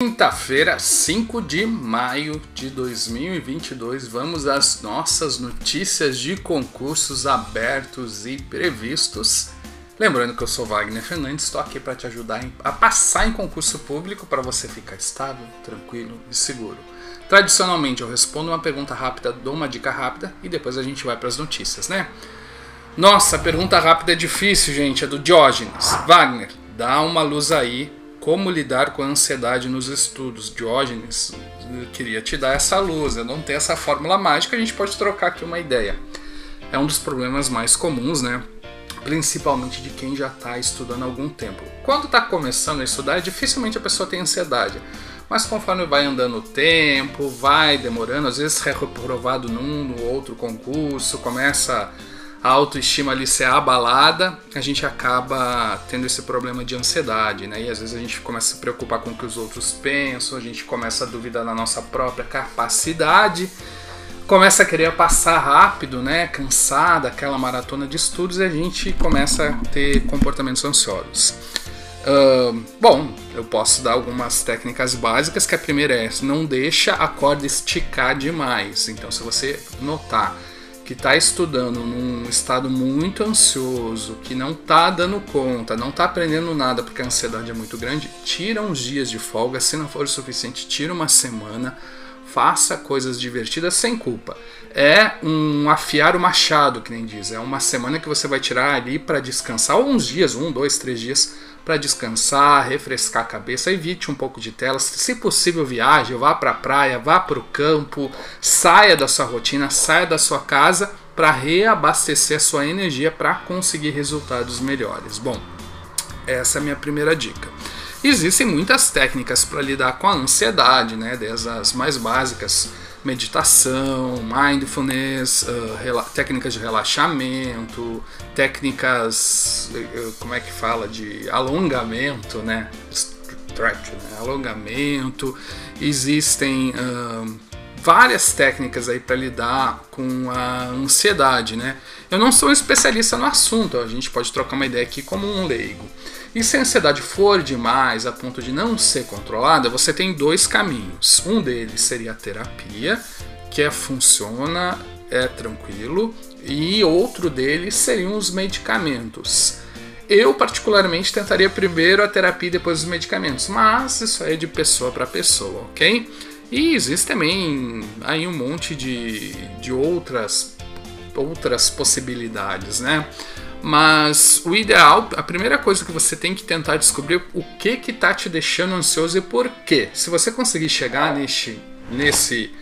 Quinta-feira, 5 de maio de 2022, vamos às nossas notícias de concursos abertos e previstos. Lembrando que eu sou Wagner Fernandes, estou aqui para te ajudar a passar em concurso público para você ficar estável, tranquilo e seguro. Tradicionalmente eu respondo uma pergunta rápida, dou uma dica rápida e depois a gente vai para as notícias, né? Nossa, pergunta rápida é difícil, gente, é do Diógenes. Wagner, dá uma luz aí como lidar com a ansiedade nos estudos. Diógenes queria te dar essa luz. Eu não tenho essa fórmula mágica, a gente pode trocar aqui uma ideia. É um dos problemas mais comuns, né? Principalmente de quem já está estudando há algum tempo. Quando está começando a estudar, dificilmente a pessoa tem ansiedade. Mas conforme vai andando o tempo, vai demorando, às vezes é reprovado num, no outro concurso, começa a autoestima ali ser abalada, a gente acaba tendo esse problema de ansiedade, né? E às vezes a gente começa a se preocupar com o que os outros pensam, a gente começa a duvidar da nossa própria capacidade, começa a querer passar rápido, né? Cansada, aquela maratona de estudos, e a gente começa a ter comportamentos ansiosos. Uh, bom, eu posso dar algumas técnicas básicas, que a primeira é não deixa a corda esticar demais. Então, se você notar que está estudando num estado muito ansioso, que não está dando conta, não está aprendendo nada porque a ansiedade é muito grande, tira uns dias de folga, se não for o suficiente, tira uma semana, faça coisas divertidas sem culpa. É um afiar o machado, que nem diz. É uma semana que você vai tirar ali para descansar, ou uns dias, um, dois, três dias, para descansar, refrescar a cabeça, evite um pouco de telas, se possível viaje, vá para a praia, vá para o campo, saia da sua rotina, saia da sua casa para reabastecer a sua energia para conseguir resultados melhores. Bom, essa é a minha primeira dica. Existem muitas técnicas para lidar com a ansiedade, né, desde as mais básicas, meditação, mindfulness, uh, técnicas de relaxamento, técnicas, uh, como é que fala, de alongamento, né? Stretch, né? alongamento. Existem uh, várias técnicas aí para lidar com a ansiedade, né? Eu não sou um especialista no assunto, a gente pode trocar uma ideia aqui como um leigo. E se a ansiedade for demais a ponto de não ser controlada, você tem dois caminhos. Um deles seria a terapia, que é, funciona, é tranquilo, e outro deles seriam os medicamentos. Eu, particularmente, tentaria primeiro a terapia e depois os medicamentos, mas isso é de pessoa para pessoa, ok? E existe também aí um monte de, de outras, outras possibilidades, né? Mas o ideal, a primeira coisa que você tem que tentar descobrir o que que tá te deixando ansioso e por quê. Se você conseguir chegar nesse, nesse,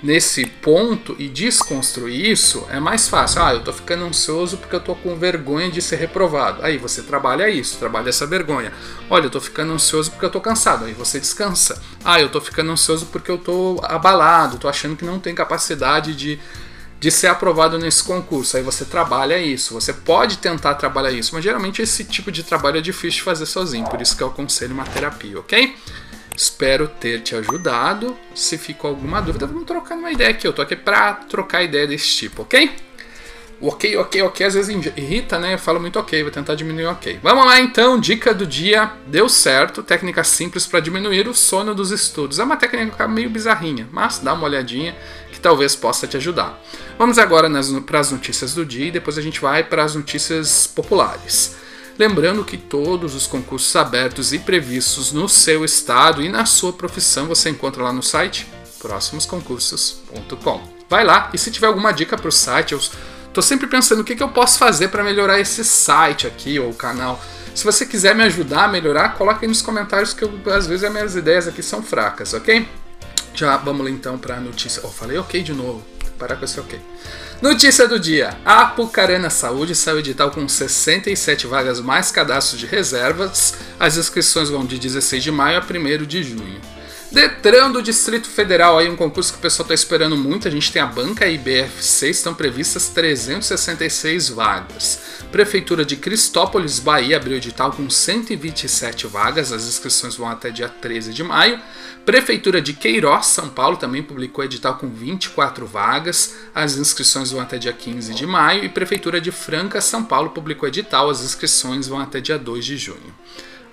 nesse ponto e desconstruir isso, é mais fácil. Ah, eu tô ficando ansioso porque eu tô com vergonha de ser reprovado. Aí você trabalha isso, trabalha essa vergonha. Olha, eu tô ficando ansioso porque eu tô cansado. Aí você descansa. Ah, eu tô ficando ansioso porque eu tô abalado, tô achando que não tem capacidade de de ser aprovado nesse concurso. Aí você trabalha isso, você pode tentar trabalhar isso, mas geralmente esse tipo de trabalho é difícil de fazer sozinho, por isso que eu aconselho uma terapia, ok? Espero ter te ajudado. Se ficou alguma dúvida, vamos trocar uma ideia aqui. Eu tô aqui pra trocar ideia desse tipo, ok? ok, ok, ok, às vezes irrita, né? Eu falo muito ok, vou tentar diminuir ok. Vamos lá então, dica do dia, deu certo, técnica simples para diminuir o sono dos estudos. É uma técnica meio bizarrinha, mas dá uma olhadinha talvez possa te ajudar. Vamos agora para as notícias do dia e depois a gente vai para as notícias populares. Lembrando que todos os concursos abertos e previstos no seu estado e na sua profissão você encontra lá no site próximosconcursos.com. Vai lá e se tiver alguma dica para o site, eu estou sempre pensando o que, que eu posso fazer para melhorar esse site aqui ou o canal. Se você quiser me ajudar a melhorar, coloque aí nos comentários que eu, às vezes as minhas ideias aqui são fracas, ok? Já vamos lá então para a notícia. Oh, falei ok de novo parar com esse ok. Notícia do dia: a Apucarana Saúde saiu edital com 67 vagas mais cadastros de reservas. As inscrições vão de 16 de maio a 1 de junho. Detran do Distrito Federal, aí um concurso que o pessoal está esperando muito. A gente tem a banca IBFC, estão previstas 366 vagas. Prefeitura de Cristópolis, Bahia, abriu edital com 127 vagas. As inscrições vão até dia 13 de maio. Prefeitura de Queiroz, São Paulo, também publicou edital com 24 vagas. As inscrições vão até dia 15 de maio. E Prefeitura de Franca, São Paulo, publicou edital. As inscrições vão até dia 2 de junho.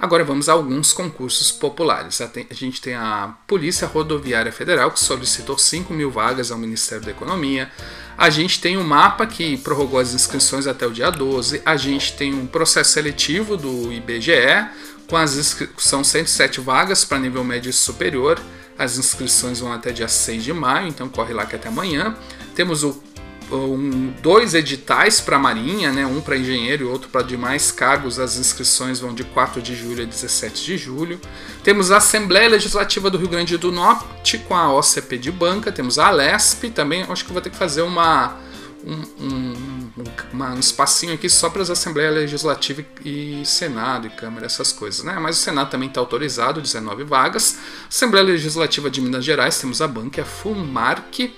Agora vamos a alguns concursos populares. A gente tem a Polícia Rodoviária Federal, que solicitou 5 mil vagas ao Ministério da Economia. A gente tem o mapa que prorrogou as inscrições até o dia 12. A gente tem um processo seletivo do IBGE, com as são 107 vagas para nível médio e superior. As inscrições vão até dia 6 de maio, então corre lá que até amanhã. Temos o um, dois editais para a Marinha, né, um para engenheiro e outro para demais cargos. As inscrições vão de 4 de julho a 17 de julho. Temos a Assembleia Legislativa do Rio Grande do Norte com a OCP de banca. Temos a Lesp também. Acho que vou ter que fazer uma, um, um, uma, um espacinho aqui só para as Assembleias Legislativa e Senado e Câmara, essas coisas, né? Mas o Senado também está autorizado, 19 vagas. Assembleia Legislativa de Minas Gerais, temos a banca, a FUMARC.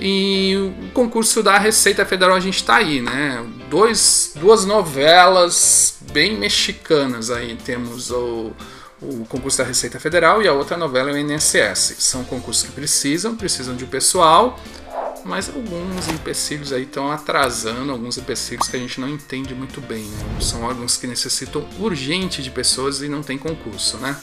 E o concurso da Receita Federal a gente está aí, né? Dois, duas novelas bem mexicanas aí. Temos o, o concurso da Receita Federal e a outra novela é o INSS. São concursos que precisam, precisam de pessoal, mas alguns empecilhos aí estão atrasando, alguns empecilhos que a gente não entende muito bem. Né? São órgãos que necessitam urgente de pessoas e não tem concurso, né?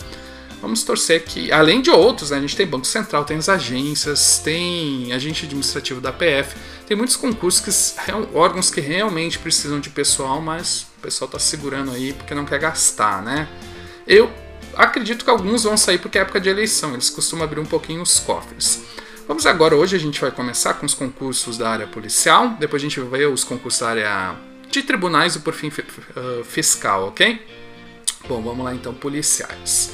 Vamos torcer que, além de outros, né, a gente tem Banco Central, tem as agências, tem agente administrativo da PF, tem muitos concursos que órgãos que realmente precisam de pessoal, mas o pessoal está segurando aí porque não quer gastar, né? Eu acredito que alguns vão sair porque é época de eleição, eles costumam abrir um pouquinho os cofres. Vamos agora, hoje a gente vai começar com os concursos da área policial, depois a gente vai ver os concursos da área de tribunais e por fim fiscal, ok? Bom, vamos lá então, policiais.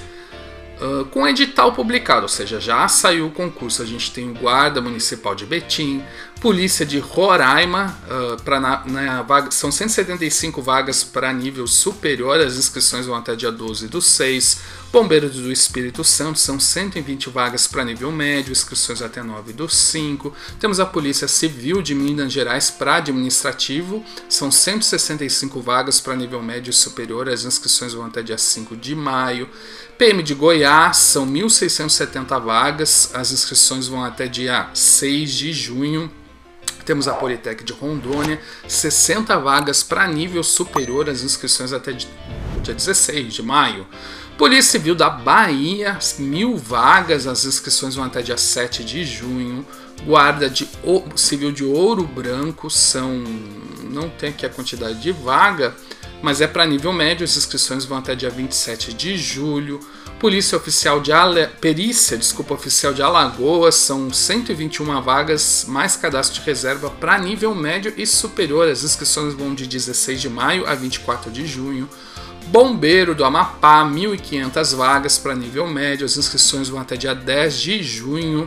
Com edital publicado, ou seja, já saiu o concurso. A gente tem o Guarda Municipal de Betim, Polícia de Roraima, uh, pra na, na vaga, são 175 vagas para nível superior, as inscrições vão até dia 12 do 6. Bombeiros do Espírito Santo, são 120 vagas para nível médio, inscrições até 9 do 5. Temos a Polícia Civil de Minas Gerais para administrativo, são 165 vagas para nível médio e superior, as inscrições vão até dia 5 de maio. PM de Goiás, são 1.670 vagas, as inscrições vão até dia 6 de junho. Temos a Politec de Rondônia, 60 vagas para nível superior, as inscrições até dia 16 de maio. Polícia Civil da Bahia, mil vagas, as inscrições vão até dia 7 de junho. Guarda de Civil de Ouro Branco são. não tem aqui a quantidade de vaga, mas é para nível médio, as inscrições vão até dia 27 de julho. Polícia Oficial de Ale... Perícia, desculpa, Oficial de Alagoas, são 121 vagas, mais cadastro de reserva para nível médio e superior. As inscrições vão de 16 de maio a 24 de junho. Bombeiro do Amapá, 1.500 vagas para nível médio, as inscrições vão até dia 10 de junho.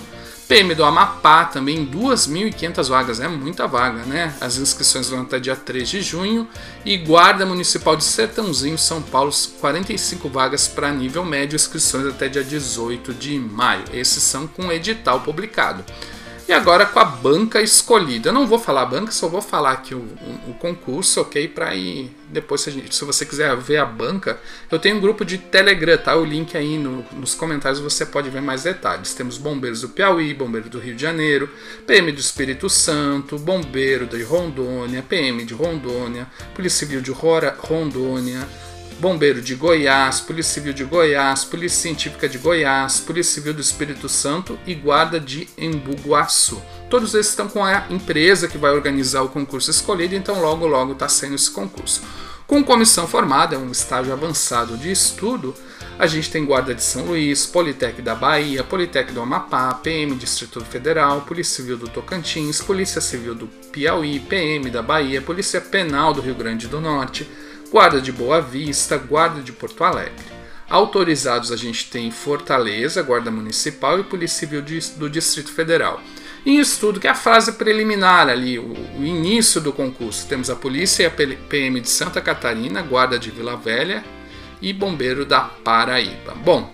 PM do Amapá também 2.500 vagas, é muita vaga, né? As inscrições vão até dia 3 de junho. E Guarda Municipal de Sertãozinho, São Paulo, 45 vagas para nível médio, inscrições até dia 18 de maio. Esses são com edital publicado. E agora com a banca escolhida. Eu não vou falar a banca, só vou falar aqui o, o, o concurso, ok? Para ir depois, se, gente, se, você quiser ver a banca, eu tenho um grupo de Telegram, tá? O link aí no, nos comentários você pode ver mais detalhes. Temos bombeiros do Piauí, bombeiro do Rio de Janeiro, PM do Espírito Santo, bombeiro de Rondônia, PM de Rondônia, Polícia Civil de Rondônia Bombeiro de Goiás, Polícia Civil de Goiás, Polícia Científica de Goiás, Polícia Civil do Espírito Santo e Guarda de Embu-Guaçu. Todos esses estão com a empresa que vai organizar o concurso escolhido, então logo logo está sendo esse concurso. Com comissão formada, é um estágio avançado de estudo, a gente tem Guarda de São Luís, Politec da Bahia, Politec do Amapá, PM Distrito Federal, Polícia Civil do Tocantins, Polícia Civil do Piauí, PM da Bahia, Polícia Penal do Rio Grande do Norte, Guarda de Boa Vista, Guarda de Porto Alegre. Autorizados a gente tem Fortaleza, Guarda Municipal e Polícia Civil do Distrito Federal. Em estudo, que é a fase preliminar ali, o, o início do concurso, temos a Polícia e a PM de Santa Catarina, Guarda de Vila Velha e Bombeiro da Paraíba. Bom,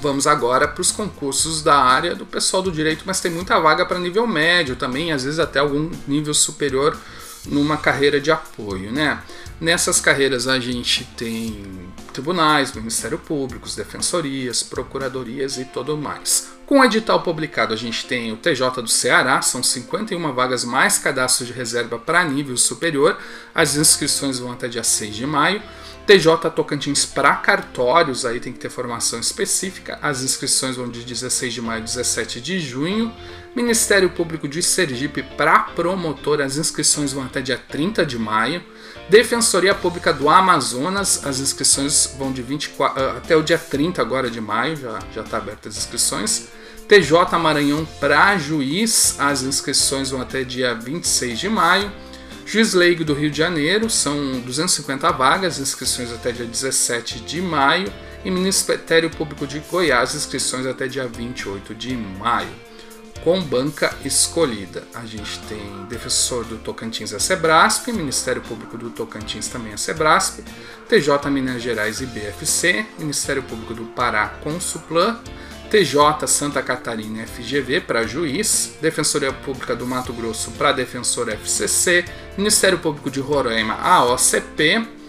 vamos agora para os concursos da área do pessoal do direito, mas tem muita vaga para nível médio também, às vezes até algum nível superior numa carreira de apoio, né? Nessas carreiras a gente tem tribunais, Ministério Público, defensorias, procuradorias e tudo mais. Com o edital publicado, a gente tem o TJ do Ceará, são 51 vagas mais cadastros de reserva para nível superior. As inscrições vão até dia 6 de maio. TJ Tocantins para cartórios, aí tem que ter formação específica. As inscrições vão de 16 de maio a 17 de junho. Ministério Público de Sergipe para promotor, as inscrições vão até dia 30 de maio. Defensoria Pública do Amazonas, as inscrições vão de 24 ah, até o dia 30 agora de maio, já já está abertas as inscrições. TJ Maranhão para juiz, as inscrições vão até dia 26 de maio. Juiz Leigo do Rio de Janeiro, são 250 vagas, inscrições até dia 17 de maio. E Ministério Público de Goiás, inscrições até dia 28 de maio. Com banca escolhida, a gente tem defensor do Tocantins a Sebrasp, Ministério Público do Tocantins também a Sebrasp, TJ Minas Gerais e BFC, Ministério Público do Pará com Suplan, TJ Santa Catarina FGV para juiz, Defensoria Pública do Mato Grosso para defensor FCC, Ministério Público de Roraima AOCP,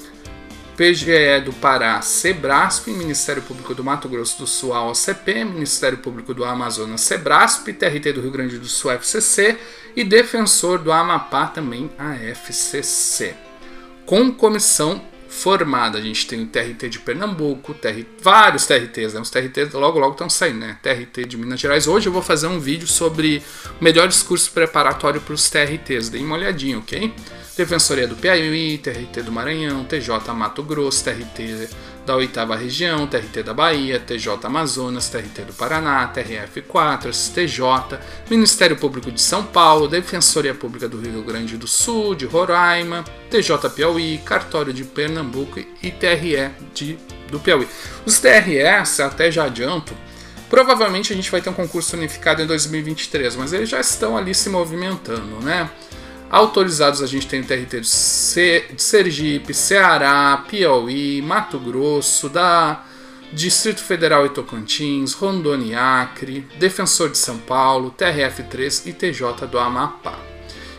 PGE do Pará Sebrasp, Ministério Público do Mato Grosso do Sul AOCP, Ministério Público do Amazonas Sebrasp, TRT do Rio Grande do Sul FCC e Defensor do Amapá também AFCC. Com comissão formada. A gente tem o TRT de Pernambuco, TR, vários TRTs, né? Os TRTs logo logo estão saindo, né? TRT de Minas Gerais. Hoje eu vou fazer um vídeo sobre melhores cursos preparatórios para os TRTs. Deem uma olhadinha, ok? Defensoria do Piauí, TRT do Maranhão, TJ Mato Grosso, TRT da oitava região, TRT da Bahia, TJ Amazonas, TRT do Paraná, TRF4, STJ, Ministério Público de São Paulo, Defensoria Pública do Rio Grande do Sul, de Roraima, TJ Piauí, Cartório de Pernambuco e TRE de, do Piauí. Os TREs, até já adianto, provavelmente a gente vai ter um concurso unificado em 2023, mas eles já estão ali se movimentando, né? Autorizados a gente tem o TRT de, Sergipe, Ceará, Piauí, Mato Grosso, da Distrito Federal e Tocantins, Rondônia e Acre, Defensor de São Paulo, TRF3 e TJ do Amapá.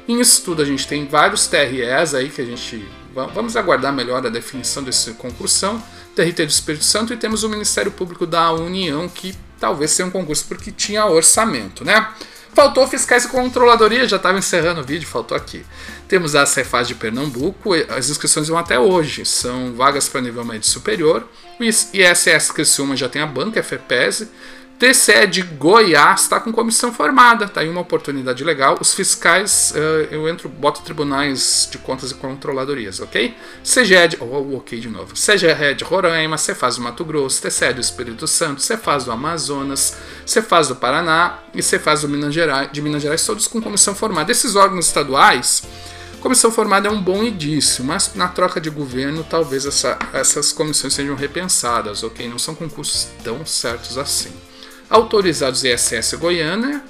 Em estudo a gente tem vários TREs aí que a gente vamos aguardar melhor a definição desse concursão, TRT do Espírito Santo e temos o Ministério Público da União que talvez seja um concurso porque tinha orçamento, né? Faltou fiscais e controladoria, já estava encerrando o vídeo, faltou aqui. Temos a Cefaz de Pernambuco, as inscrições vão até hoje, são vagas para nível médio superior. O ISS Criciúma já tem a banca FEPES, TCE de Goiás está com comissão formada, tá aí uma oportunidade legal. Os fiscais, uh, eu entro, boto tribunais de contas e controladorias, ok? CGE de, oh, ok de novo. CGE de Roraima, Cefaz do Mato Grosso, TCE do Espírito Santo, Cefaz do Amazonas, Cefaz do Paraná e Cefaz do Minas Gerais, de Minas Gerais, todos com comissão formada. Esses órgãos estaduais, comissão formada é um bom indício, mas na troca de governo talvez essa, essas comissões sejam repensadas, ok? Não são concursos tão certos assim. Autorizados ISS Goiânia,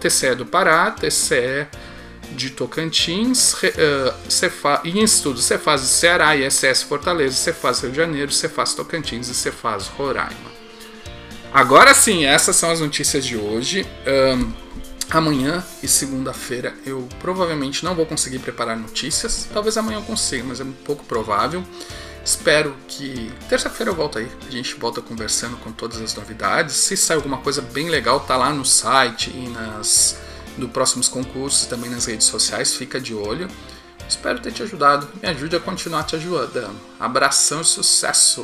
TCE do Pará, TCE de Tocantins, uh, Cefa, e em estudo Cefaz Ceará, ISS Fortaleza, Cefaz Rio de Janeiro, Cefaz Tocantins e Cefaz Roraima. Agora sim, essas são as notícias de hoje. Um, amanhã e segunda-feira eu provavelmente não vou conseguir preparar notícias. Talvez amanhã eu consiga, mas é um pouco provável. Espero que terça-feira eu volto aí. A gente volta conversando com todas as novidades. Se sair alguma coisa bem legal, tá lá no site e nas do próximos concursos, também nas redes sociais, fica de olho. Espero ter te ajudado. Me ajude a continuar te ajudando. Abração e sucesso!